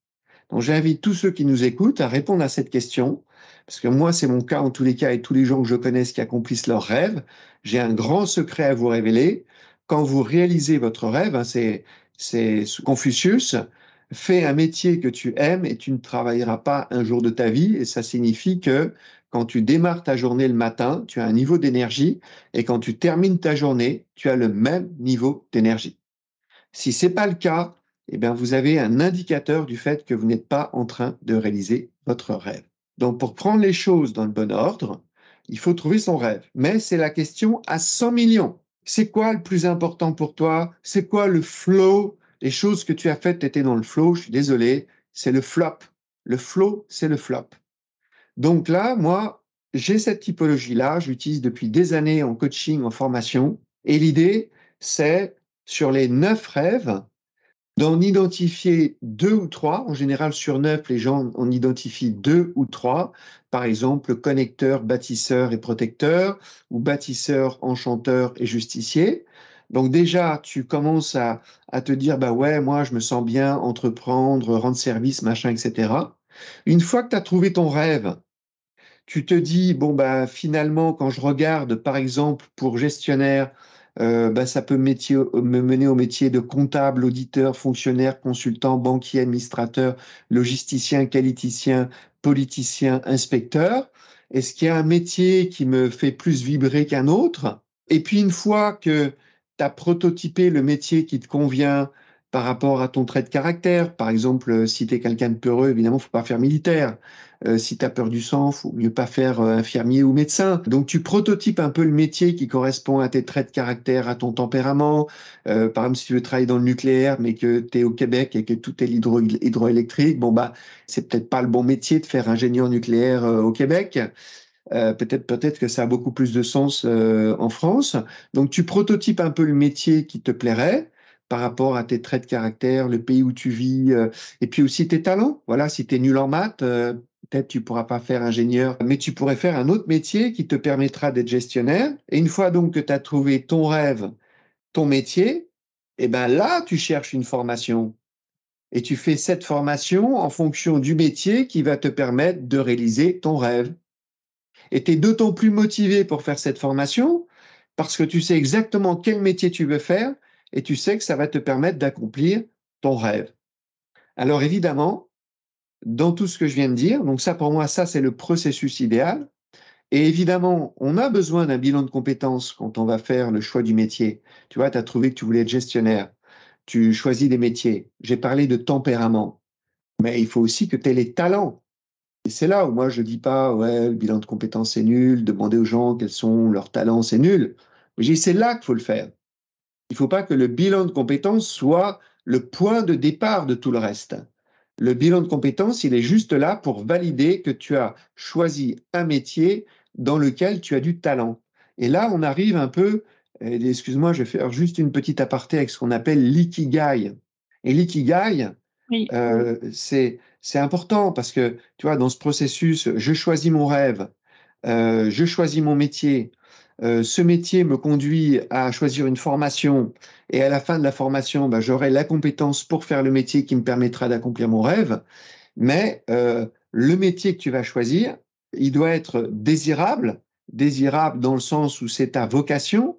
Donc j'invite tous ceux qui nous écoutent à répondre à cette question, parce que moi c'est mon cas en tous les cas et tous les gens que je connaisse qui accomplissent leurs rêves. J'ai un grand secret à vous révéler. Quand vous réalisez votre rêve, hein, c'est Confucius, fais un métier que tu aimes et tu ne travailleras pas un jour de ta vie. Et ça signifie que quand tu démarres ta journée le matin, tu as un niveau d'énergie et quand tu termines ta journée, tu as le même niveau d'énergie. Si ce n'est pas le cas, eh bien, vous avez un indicateur du fait que vous n'êtes pas en train de réaliser votre rêve. Donc, pour prendre les choses dans le bon ordre, il faut trouver son rêve. Mais c'est la question à 100 millions. C'est quoi le plus important pour toi? C'est quoi le flow Les choses que tu as faites, étais dans le flow, je suis désolé, c'est le flop. Le flow, c'est le flop. Donc là, moi, j'ai cette typologie-là, j'utilise depuis des années en coaching, en formation. Et l'idée, c'est sur les neuf rêves, d'en identifier deux ou trois. En général, sur neuf, les gens en identifient deux ou trois. Par exemple, connecteur, bâtisseur et protecteur, ou bâtisseur, enchanteur et justicier. Donc déjà, tu commences à, te dire, bah ouais, moi, je me sens bien entreprendre, rendre service, machin, etc. Une fois que tu as trouvé ton rêve, tu te dis, bon, bah finalement, quand je regarde, par exemple, pour gestionnaire, euh, bah, ça peut me mener au métier de comptable, auditeur, fonctionnaire, consultant, banquier, administrateur, logisticien, qualiticien, politicien, inspecteur. Est-ce qu'il y a un métier qui me fait plus vibrer qu'un autre? Et puis une fois que tu as prototypé le métier qui te convient, par rapport à ton trait de caractère. Par exemple, euh, si tu es quelqu'un de peureux, évidemment, faut pas faire militaire. Euh, si tu as peur du sang, faut mieux pas faire euh, infirmier ou médecin. Donc tu prototypes un peu le métier qui correspond à tes traits de caractère, à ton tempérament. par exemple, si tu veux travailler dans le nucléaire, mais que tu es au Québec et que tout est hydroélectrique, bon bah c'est peut-être pas le bon métier de faire ingénieur nucléaire au Québec. Peut-être peut-être que ça a beaucoup plus de sens en France. Donc tu prototypes un peu le métier qui te plairait par rapport à tes traits de caractère, le pays où tu vis, euh, et puis aussi tes talents. Voilà, si tu es nul en maths, euh, peut-être tu pourras pas faire ingénieur, mais tu pourrais faire un autre métier qui te permettra d'être gestionnaire. Et une fois donc que tu as trouvé ton rêve, ton métier, eh ben là, tu cherches une formation. Et tu fais cette formation en fonction du métier qui va te permettre de réaliser ton rêve. Et tu es d'autant plus motivé pour faire cette formation parce que tu sais exactement quel métier tu veux faire et tu sais que ça va te permettre d'accomplir ton rêve. Alors évidemment, dans tout ce que je viens de dire. Donc ça, pour moi, ça, c'est le processus idéal. Et évidemment, on a besoin d'un bilan de compétences quand on va faire le choix du métier. Tu vois, tu as trouvé que tu voulais être gestionnaire. Tu choisis des métiers. J'ai parlé de tempérament. Mais il faut aussi que tu aies les talents. Et c'est là où moi je dis pas, ouais, le bilan de compétences c'est nul, demander aux gens quels sont leurs talents, c'est nul. Mais je dis, c'est là qu'il faut le faire. Il ne faut pas que le bilan de compétences soit le point de départ de tout le reste. Le bilan de compétences, il est juste là pour valider que tu as choisi un métier dans lequel tu as du talent. Et là, on arrive un peu, excuse-moi, je vais faire juste une petite aparté avec ce qu'on appelle l'ikigai. Et l'ikigai, euh, c'est important parce que, tu vois, dans ce processus, je choisis mon rêve, euh, je choisis mon métier, euh, ce métier me conduit à choisir une formation et à la fin de la formation, bah, j'aurai la compétence pour faire le métier qui me permettra d'accomplir mon rêve. Mais euh, le métier que tu vas choisir, il doit être désirable, désirable dans le sens où c'est ta vocation,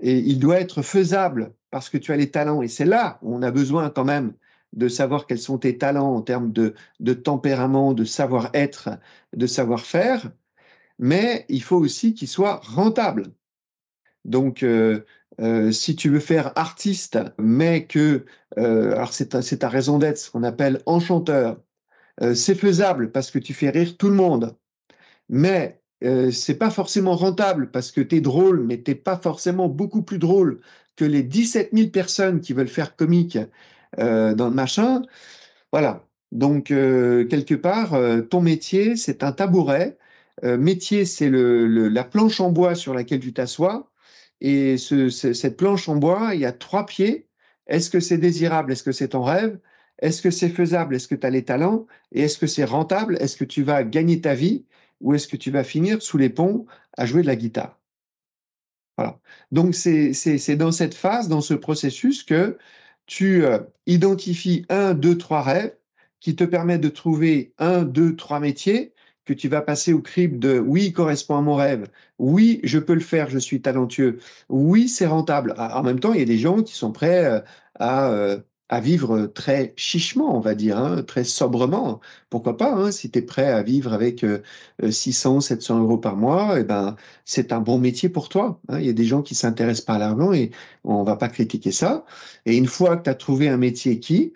et il doit être faisable parce que tu as les talents. Et c'est là où on a besoin quand même de savoir quels sont tes talents en termes de, de tempérament, de savoir-être, de savoir-faire mais il faut aussi qu'il soit rentable. Donc, euh, euh, si tu veux faire artiste, mais que, euh, alors c'est ta, ta, raison d'être, ce qu'on appelle enchanteur, c'est faisable parce que tu fais rire tout le monde, mais c'est pas forcément rentable parce que tu es drôle, mais t'es pas forcément beaucoup plus drôle que les 17 000 personnes qui veulent faire comique dans le machin. Voilà. Donc, quelque part, ton métier, c'est un tabouret euh, métier, c'est le, la planche en bois sur laquelle tu t'assois. Et ce, cette planche en bois, il y a trois pieds. Est-ce que c'est désirable? Est-ce que c'est ton rêve? Est-ce que c'est faisable? Est-ce que tu as les talents? Et est-ce que c'est rentable? Est-ce que tu vas gagner ta vie? Ou est-ce que tu vas finir sous les ponts à jouer de la guitare? Voilà. Donc c'est dans cette phase, dans ce processus que tu euh, identifies un, deux, trois rêves qui te permettent de trouver un, deux, trois métiers que tu vas passer au crible de oui, correspond à mon rêve, oui, je peux le faire, je suis talentueux, oui, c'est rentable. Ah, en même temps, il y a des gens qui sont prêts euh, à, euh, à vivre très chichement, on va dire, hein, très sobrement. Pourquoi pas, hein, si tu es prêt à vivre avec 600, euh, 700 euros par mois, eh ben, c'est un bon métier pour toi. Hein. Il y a des gens qui s'intéressent pas à l'argent et on va pas critiquer ça. Et une fois que tu as trouvé un métier qui,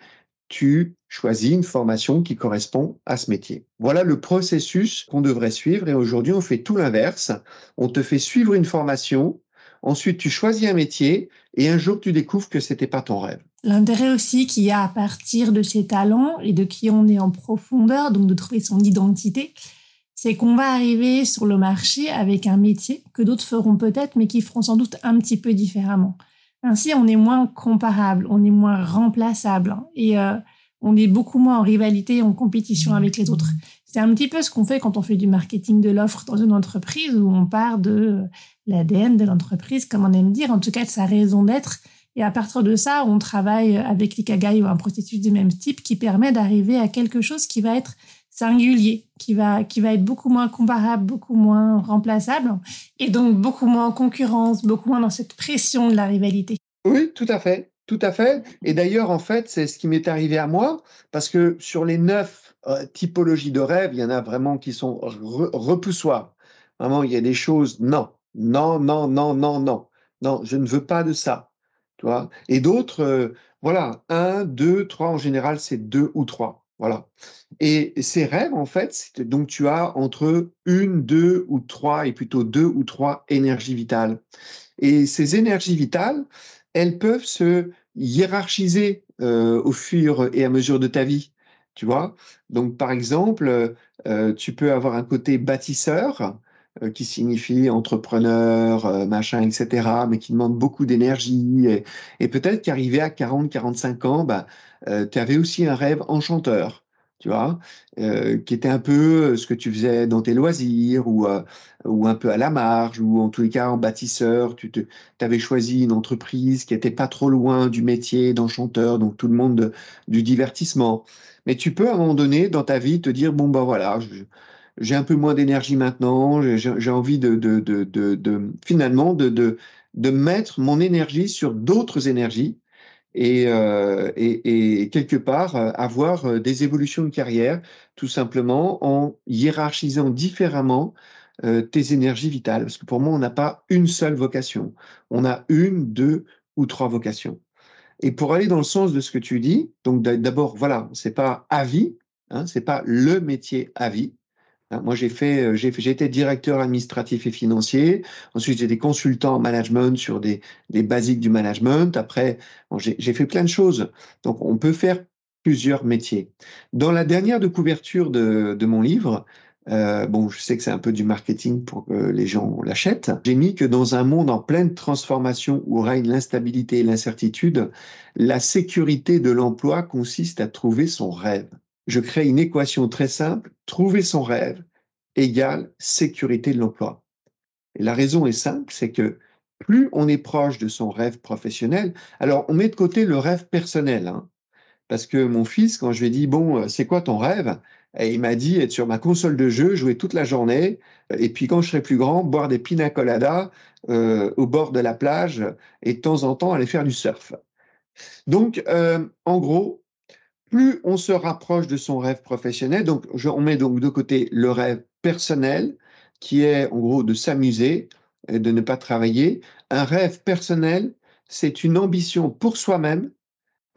tu choisis une formation qui correspond à ce métier. Voilà le processus qu'on devrait suivre et aujourd'hui on fait tout l'inverse. On te fait suivre une formation, ensuite tu choisis un métier et un jour tu découvres que c'était pas ton rêve. L'intérêt aussi qu'il y a à partir de ses talents et de qui on est en profondeur, donc de trouver son identité, c'est qu'on va arriver sur le marché avec un métier que d'autres feront peut-être, mais qui feront sans doute un petit peu différemment. Ainsi, on est moins comparable, on est moins remplaçable et euh, on est beaucoup moins en rivalité, en compétition avec les autres. C'est un petit peu ce qu'on fait quand on fait du marketing de l'offre dans une entreprise où on part de l'ADN de l'entreprise, comme on aime dire, en tout cas de sa raison d'être. Et à partir de ça, on travaille avec l'Ikagai ou un processus du même type qui permet d'arriver à quelque chose qui va être singulier, qui va, qui va être beaucoup moins comparable, beaucoup moins remplaçable, et donc beaucoup moins en concurrence, beaucoup moins dans cette pression de la rivalité. Oui, tout à fait. Tout à fait. Et d'ailleurs, en fait, c'est ce qui m'est arrivé à moi, parce que sur les neuf euh, typologies de rêves, il y en a vraiment qui sont repoussoires. Vraiment, il y a des choses, non, non, non, non, non, non, non, je ne veux pas de ça. Tu vois? Et d'autres, euh, voilà, un, deux, trois, en général, c'est deux ou trois. Voilà. Et ces rêves, en fait, donc tu as entre une, deux ou trois, et plutôt deux ou trois énergies vitales. Et ces énergies vitales, elles peuvent se hiérarchiser euh, au fur et à mesure de ta vie. Tu vois? Donc, par exemple, euh, tu peux avoir un côté bâtisseur, qui signifie entrepreneur, machin, etc., mais qui demande beaucoup d'énergie. Et, peut-être qu'arrivé à 40, 45 ans, bah, tu avais aussi un rêve enchanteur tu vois, euh, qui était un peu ce que tu faisais dans tes loisirs ou, euh, ou un peu à la marge ou en tous les cas en bâtisseur. Tu avais choisi une entreprise qui était pas trop loin du métier d'enchanteur, donc tout le monde du divertissement. Mais tu peux à un moment donné dans ta vie te dire bon ben voilà, j'ai un peu moins d'énergie maintenant, j'ai envie de, finalement de, mettre mon énergie sur d'autres énergies et, et, quelque part avoir des évolutions de carrière, tout simplement en hiérarchisant différemment tes énergies vitales. Parce que pour moi, on n'a pas une seule vocation. On a une, deux ou trois vocations. Et pour aller dans le sens de ce que tu dis, donc d'abord, voilà, c'est pas à vie, hein, c'est pas le métier à vie. Hein. moi, j'ai fait, euh, j'ai été directeur administratif et financier. Ensuite, j'étais consultant en management sur des, des basiques du management. Après, j'ai fait plein de choses. Donc, on peut faire plusieurs métiers. Dans la dernière de couverture de, de mon livre, euh, bon, je sais que c'est un peu du marketing pour que les gens l'achètent. J'ai mis que dans un monde en pleine transformation où règne l'instabilité et l'incertitude, la sécurité de l'emploi consiste à trouver son rêve. Je crée une équation très simple. Trouver son rêve égale sécurité de l'emploi. Et la raison est simple, c'est que plus on est proche de son rêve professionnel, alors on met de côté le rêve personnel, hein, parce que mon fils, quand je lui ai dit, bon, euh, c'est quoi ton rêve? Il m'a dit être sur ma console de jeu, jouer toute la journée, et puis quand je serai plus grand, boire des pina coladas euh, au bord de la plage et de temps en temps aller faire du surf. Donc, euh, en gros, plus on se rapproche de son rêve professionnel, donc on met donc de côté le rêve personnel, qui est en gros de s'amuser et de ne pas travailler. Un rêve personnel, c'est une ambition pour soi-même.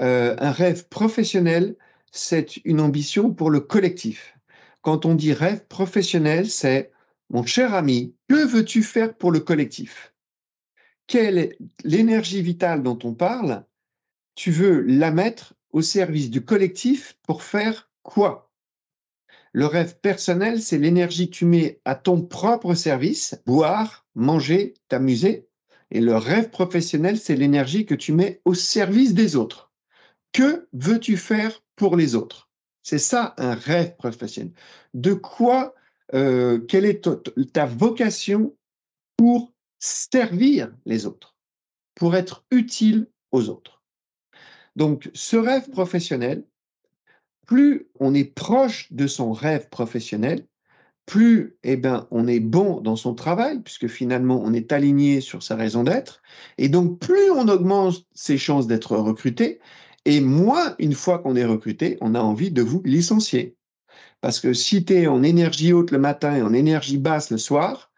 Euh, un rêve professionnel, c'est une ambition pour le collectif. Quand on dit rêve professionnel, c'est mon cher ami, que veux-tu faire pour le collectif? Quelle est l'énergie vitale dont on parle? Tu veux la mettre au service du collectif pour faire quoi? Le rêve personnel, c'est l'énergie que tu mets à ton propre service, boire, manger, t'amuser. Et le rêve professionnel, c'est l'énergie que tu mets au service des autres. Que veux-tu faire pour les autres? C'est ça un rêve professionnel. De quoi, euh, quelle est ta vocation pour servir les autres, pour être utile aux autres. Donc, ce rêve professionnel, plus on est proche de son rêve professionnel, plus eh ben, on est bon dans son travail, puisque finalement on est aligné sur sa raison d'être, et donc plus on augmente ses chances d'être recruté, et moi, une fois qu'on est recruté, on a envie de vous licencier. Parce que si tu es en énergie haute le matin et en énergie basse le soir,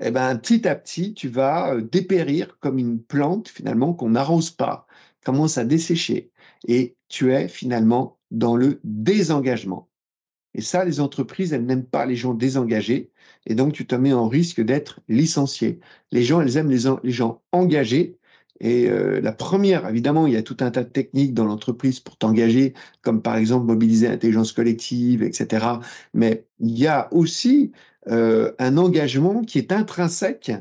eh ben, petit à petit, tu vas euh, dépérir comme une plante finalement qu'on n'arrose pas, commence à dessécher. Et tu es finalement dans le désengagement. Et ça, les entreprises, elles n'aiment pas les gens désengagés. Et donc, tu te mets en risque d'être licencié. Les gens, elles aiment les, gens engagés et euh, la première, évidemment, il y a tout un tas de techniques dans l'entreprise pour t'engager, comme par exemple mobiliser l'intelligence collective, etc. Mais il y a aussi euh, un engagement qui est intrinsèque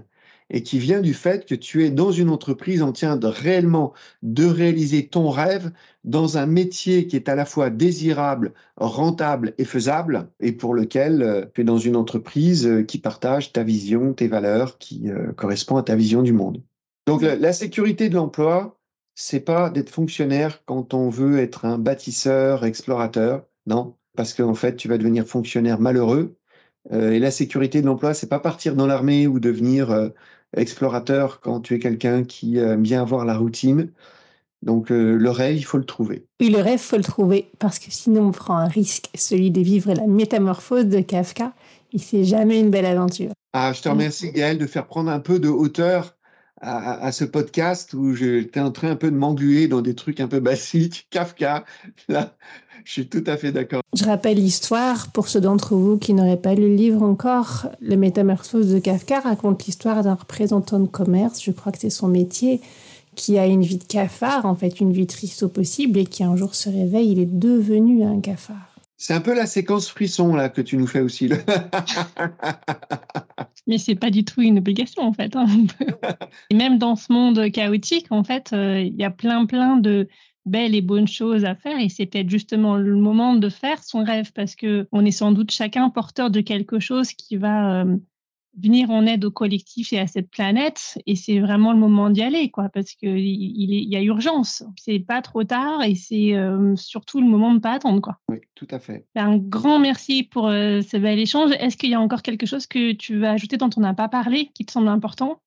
et qui vient du fait que tu es dans une entreprise en train de réellement de réaliser ton rêve dans un métier qui est à la fois désirable, rentable et faisable, et pour lequel euh, tu es dans une entreprise qui partage ta vision, tes valeurs, qui correspond à ta vision du monde. Donc la, sécurité de l'emploi, c'est pas d'être fonctionnaire quand on veut être un bâtisseur, explorateur, non, parce qu'en fait tu vas devenir fonctionnaire malheureux. Euh, et la sécurité de l'emploi, c'est pas partir dans l'armée ou devenir euh, explorateur quand tu es quelqu'un qui aime bien avoir la routine. Donc euh, le rêve, il faut le trouver. Oui, le rêve, il faut le trouver parce que sinon on prend un risque, celui de vivre la métamorphose de Kafka. Et c'est jamais une belle aventure. Ah, je te remercie Gaël de faire prendre un peu de hauteur à, ce podcast où j'étais en train un peu de m'engluer dans des trucs un peu basiques, Kafka. Là, je suis tout à fait d'accord. Je rappelle l'histoire pour ceux d'entre vous qui n'auraient pas lu le livre encore. Le Métamorphose de Kafka raconte l'histoire d'un représentant de commerce, je crois que c'est son métier, qui a une vie de cafard, en fait une vie triste au possible, et qui un jour se réveille, il est devenu un cafard. C'est un peu la séquence frisson là que tu nous fais aussi. Mais c'est pas du tout une obligation en fait. Hein. et même dans ce monde chaotique, en fait, euh, il y a plein plein de belles et bonnes choses à faire et c'est peut-être justement le moment de faire son rêve parce que on est sans doute chacun porteur de quelque chose qui va euh, venir en aide au collectif et à cette planète. Et c'est vraiment le moment d'y aller, quoi, parce qu'il il, y a urgence. C'est pas trop tard et c'est euh, surtout le moment de pas attendre, quoi. Oui, tout à fait. Un grand merci pour euh, ce bel échange. Est-ce qu'il y a encore quelque chose que tu veux ajouter dont on n'a pas parlé, qui te semble important?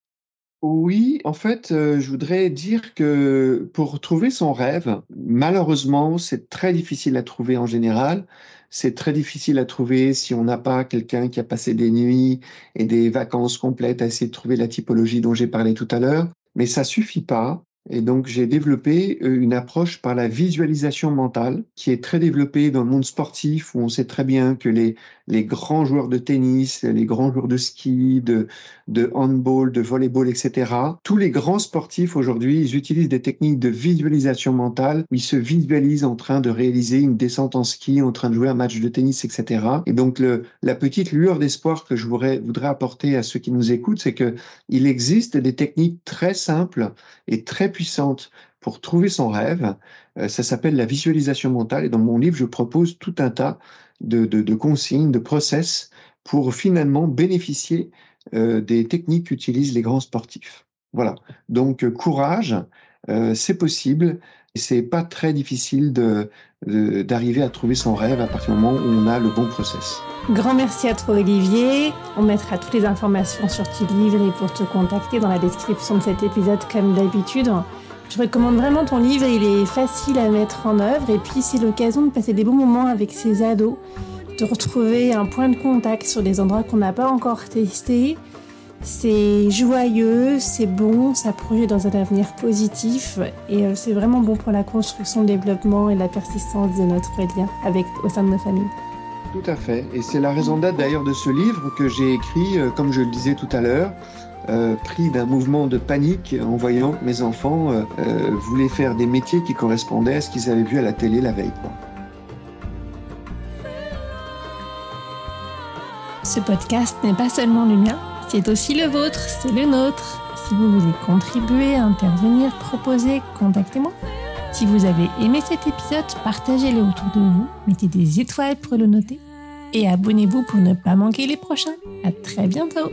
Oui, en fait, euh, je voudrais dire que pour trouver son rêve, malheureusement, c'est très difficile à trouver en général. C'est très difficile à trouver si on n'a pas quelqu'un qui a passé des nuits et des vacances complètes à essayer de trouver la typologie dont j'ai parlé tout à l'heure. Mais ça suffit pas. Et donc, j'ai développé euh, une approche par la visualisation mentale qui est très développée dans le monde sportif où on sait très bien que les, les grands joueurs de tennis, les grands joueurs de ski, de, de handball, de volleyball, etc. Tous les grands sportifs aujourd'hui, ils utilisent des techniques de visualisation mentale où ils se visualisent en train de réaliser une descente en ski, en train de jouer un match de tennis, etc. Et donc, le, la petite lueur d'espoir que je voudrais, voudrais apporter à ceux qui nous écoutent, c'est que il existe des techniques très simples et très puissante pour trouver son rêve. Euh, ça s'appelle la visualisation mentale et dans mon livre, je propose tout un tas de, consignes, de process pour finalement bénéficier euh, des techniques qu'utilisent les grands sportifs. Voilà. Donc, euh, courage, c'est possible c'est pas très difficile d'arriver à trouver son rêve à partir du moment où on a le bon process. Grand merci à toi Olivier. On mettra toutes les informations sur tes livre et pour te contacter dans la description de cet épisode comme d'habitude. Je recommande vraiment ton livre, il est facile à mettre en œuvre et puis c'est l'occasion de passer des bons moments avec ses ados, de retrouver un point de contact sur des endroits qu'on n'a pas encore testés. C'est joyeux, c'est bon, ça projette dans un avenir positif et euh, c'est vraiment bon pour la construction, le développement et la persistance de notre lien avec au sein de nos familles. Tout à fait. Et c'est la raison d'être d'ailleurs de ce livre que j'ai écrit, euh, comme je le disais tout à l'heure, euh, pris d'un mouvement de panique en voyant que mes enfants euh, voulaient faire des métiers qui correspondaient à ce qu'ils avaient vu à la télé la veille. Ce podcast n'est pas seulement le mien, c'est aussi le vôtre, c'est le nôtre. Si vous voulez contribuer, intervenir, proposer, contactez-moi. Si vous avez aimé cet épisode, partagez-le autour de vous, mettez des étoiles pour le noter et abonnez-vous pour ne pas manquer les prochains. À très bientôt!